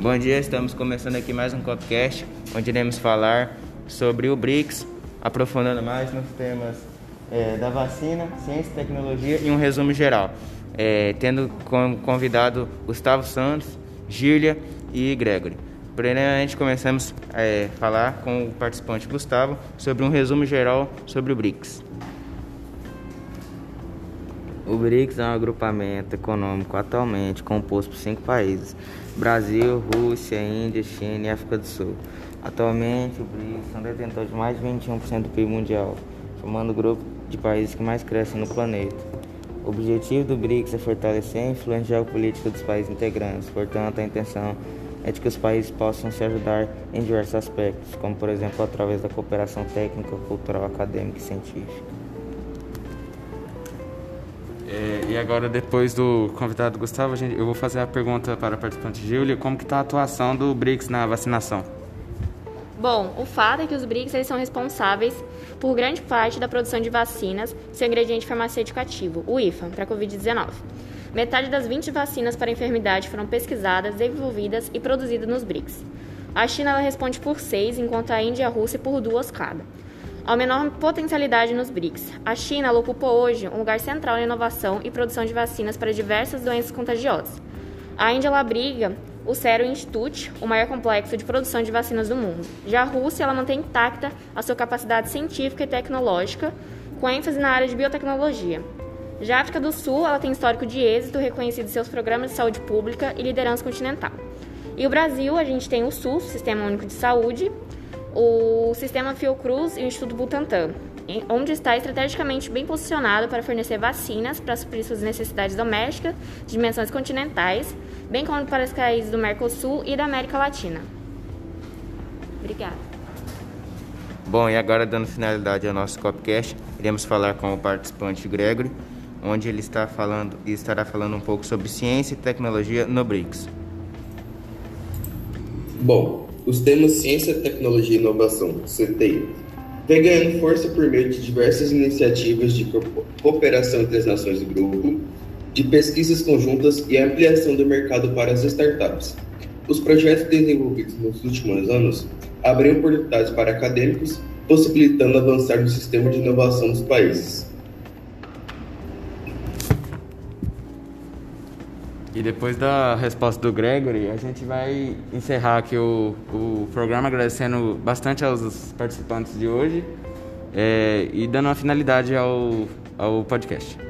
Bom dia, estamos começando aqui mais um podcast onde iremos falar sobre o BRICS, aprofundando mais nos temas é, da vacina, ciência e tecnologia e um resumo geral, é, tendo como convidado Gustavo Santos, Gília e Gregory. Primeiramente, começamos a é, falar com o participante Gustavo sobre um resumo geral sobre o BRICS. O BRICS é um agrupamento econômico atualmente composto por cinco países: Brasil, Rússia, Índia, China e África do Sul. Atualmente, o BRICS são detentores de mais de 21% do PIB mundial, formando o grupo de países que mais crescem no planeta. O objetivo do BRICS é fortalecer a influência geopolítica dos países integrantes, portanto, a intenção é de que os países possam se ajudar em diversos aspectos, como por exemplo através da cooperação técnica, cultural, acadêmica e científica. É, e agora, depois do convidado Gustavo, gente, eu vou fazer a pergunta para a participante Júlia, como que está a atuação do BRICS na vacinação? Bom, o fato é que os BRICS eles são responsáveis por grande parte da produção de vacinas, seu ingrediente farmacêutico ativo, o IFA, para a Covid-19. Metade das 20 vacinas para a enfermidade foram pesquisadas, desenvolvidas e produzidas nos BRICS. A China responde por seis, enquanto a Índia e a Rússia por duas cada. Há uma enorme potencialidade nos BRICS. A China ocupa hoje um lugar central na inovação e produção de vacinas para diversas doenças contagiosas. A Índia abriga o Serum Institute, o maior complexo de produção de vacinas do mundo. Já a Rússia ela mantém intacta a sua capacidade científica e tecnológica, com ênfase na área de biotecnologia. Já a África do Sul, ela tem histórico de êxito reconhecido em seus programas de saúde pública e liderança continental. E o Brasil, a gente tem o SUS, Sistema Único de Saúde, o Sistema Fiocruz e o Instituto Butantan, onde está estrategicamente bem posicionado para fornecer vacinas para suprir suas necessidades domésticas de dimensões continentais, bem como para os países do Mercosul e da América Latina. Obrigada. Bom, e agora dando finalidade ao nosso copcast, iremos falar com o participante Gregory onde ele está falando e estará falando um pouco sobre ciência e tecnologia no BRICS. Bom, os temas ciência, tecnologia e inovação, CTI, vem ganhando força por meio de diversas iniciativas de cooperação entre as nações do grupo, de pesquisas conjuntas e ampliação do mercado para as startups. Os projetos desenvolvidos nos últimos anos abrem oportunidades para acadêmicos, possibilitando avançar no sistema de inovação dos países. E depois da resposta do Gregory, a gente vai encerrar aqui o, o programa agradecendo bastante aos participantes de hoje é, e dando uma finalidade ao, ao podcast.